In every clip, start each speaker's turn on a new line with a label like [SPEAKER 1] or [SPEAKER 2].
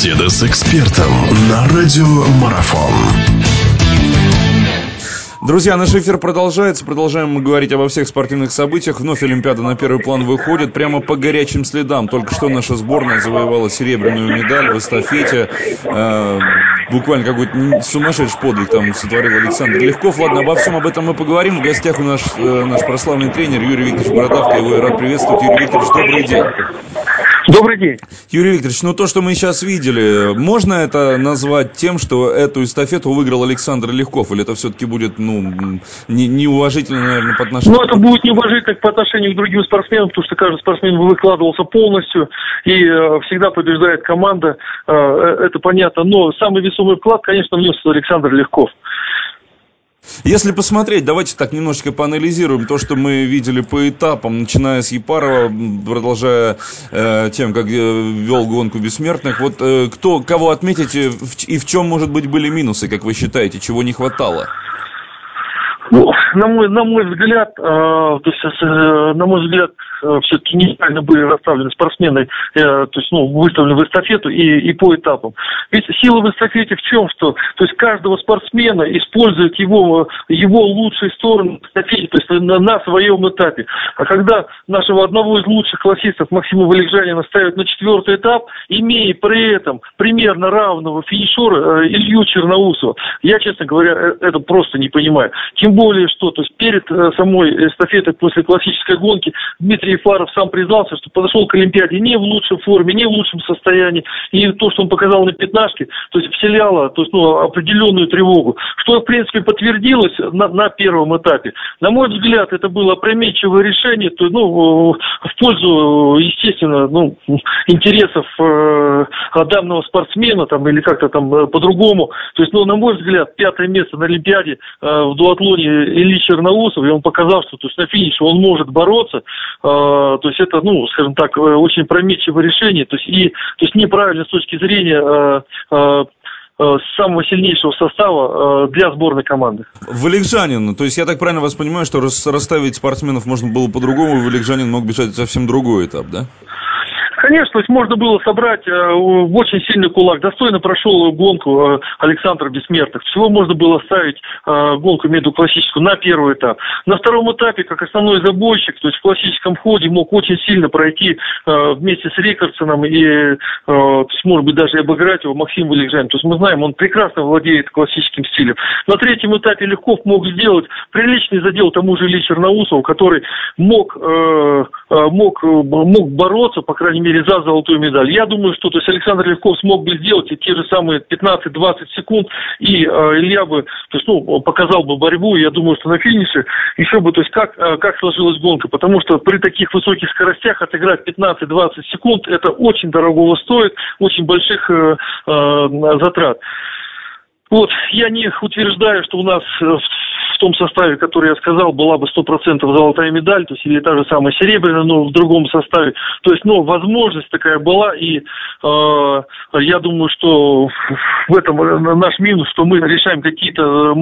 [SPEAKER 1] Беседа с экспертом на радио Марафон.
[SPEAKER 2] Друзья, наш эфир продолжается. Продолжаем мы говорить обо всех спортивных событиях. Вновь Олимпиада на первый план выходит прямо по горячим следам. Только что наша сборная завоевала серебряную медаль в эстафете. Э, буквально какой-то сумасшедший подвиг там сотворил Александр Легков. Ладно, обо всем об этом мы поговорим. В гостях у нас э, наш прославленный тренер Юрий Викторович Бородавка. Его я рад приветствовать. Юрий Викторович, добрый день.
[SPEAKER 3] Добрый день.
[SPEAKER 2] Юрий Викторович, ну то, что мы сейчас видели, можно это назвать тем, что эту эстафету выиграл Александр Легков? Или это все-таки будет, ну, не, неуважительно, наверное, по отношению...
[SPEAKER 3] Ну, это будет неуважительно по отношению к другим спортсменам, потому что каждый спортсмен выкладывался полностью, и э, всегда побеждает команда, э, э это понятно. Но самый весомый вклад, конечно, внес Александр Легков.
[SPEAKER 2] Если посмотреть, давайте так немножечко поанализируем то, что мы видели по этапам, начиная с Епарова, продолжая э, тем, как э, вел гонку бессмертных. Вот э, кто, кого отметите и в чем, может быть, были минусы, как вы считаете, чего не хватало?
[SPEAKER 3] Ну, на мой, на мой взгляд, э, то есть, э, на мой взгляд, э, все-таки неправильно были расставлены спортсмены, э, то есть, ну, выставлены в эстафету и, и по этапам. Ведь сила в эстафете в чем, что, то есть, каждого спортсмена использует его, его лучшие стороны в эстафете, то есть, на, на своем этапе. А когда нашего одного из лучших классистов Максима Валикжанина ставят на четвертый этап, имея при этом примерно равного финишера э, Илью Черноусова, я, честно говоря, э, это просто не понимаю. Тем более, что то есть перед э, самой эстафетой после классической гонки Дмитрий Ефаров сам признался, что подошел к Олимпиаде не в лучшей форме, не в лучшем состоянии. И то, что он показал на пятнашке, то есть вселяло то есть, ну, определенную тревогу. Что, в принципе, подтвердилось на, на первом этапе. На мой взгляд, это было опрометчивое решение, то, ну, в пользу, естественно, ну, интересов э, данного спортсмена там, или как-то там э, по-другому. То есть, ну, на мой взгляд, пятое место на Олимпиаде э, в дуатлоне Ильи Черноусов, и он показал, что то есть, на финише он может бороться, э, то есть это, ну, скажем так, э, очень прометчивое решение, то есть и то есть неправильно с точки зрения э, э, э самого сильнейшего состава для сборной команды.
[SPEAKER 2] Валикжанин, то есть я так правильно вас понимаю, что расставить спортсменов можно было по-другому, Валикжанин мог бежать совсем другой этап, да?
[SPEAKER 3] Конечно, то есть можно было собрать э, в очень сильный кулак. Достойно прошел гонку э, Александр Бессмертных. Всего можно было ставить э, гонку меду классическую на первый этап. На втором этапе, как основной забойщик, то есть в классическом ходе мог очень сильно пройти вместе с Рикардсоном и, может быть, даже обыграть его Максим Валикжанин. То есть мы знаем, он прекрасно владеет классическим стилем. На третьем этапе Легков мог сделать приличный задел тому же Ильи Черноусову, который мог, мог, мог бороться, по крайней мере, за золотую медаль. Я думаю, что то есть Александр Легков смог бы сделать и те же самые 15-20 секунд, и э, Илья бы то есть, ну, показал бы борьбу, и я думаю, что на финише еще бы, то есть как, э, как сложилась гонка, потому что при таких высоких скоростях отыграть 15-20 секунд, это очень дорогого стоит, очень больших э, э, затрат. Вот, я не утверждаю, что у нас э, в том составе, который я сказал, была бы 100% золотая медаль, то есть или та же самая серебряная, но в другом составе. То есть, ну, возможность такая была, и э, я думаю, что в этом наш минус, что мы решаем какие-то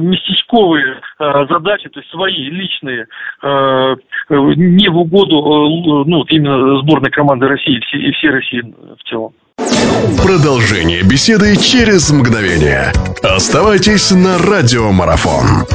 [SPEAKER 3] местечковые э, задачи, то есть свои личные, э, не в угоду, э, ну, именно сборной команды России и всей России в целом.
[SPEAKER 1] Продолжение беседы через мгновение. Оставайтесь на радиомарафон.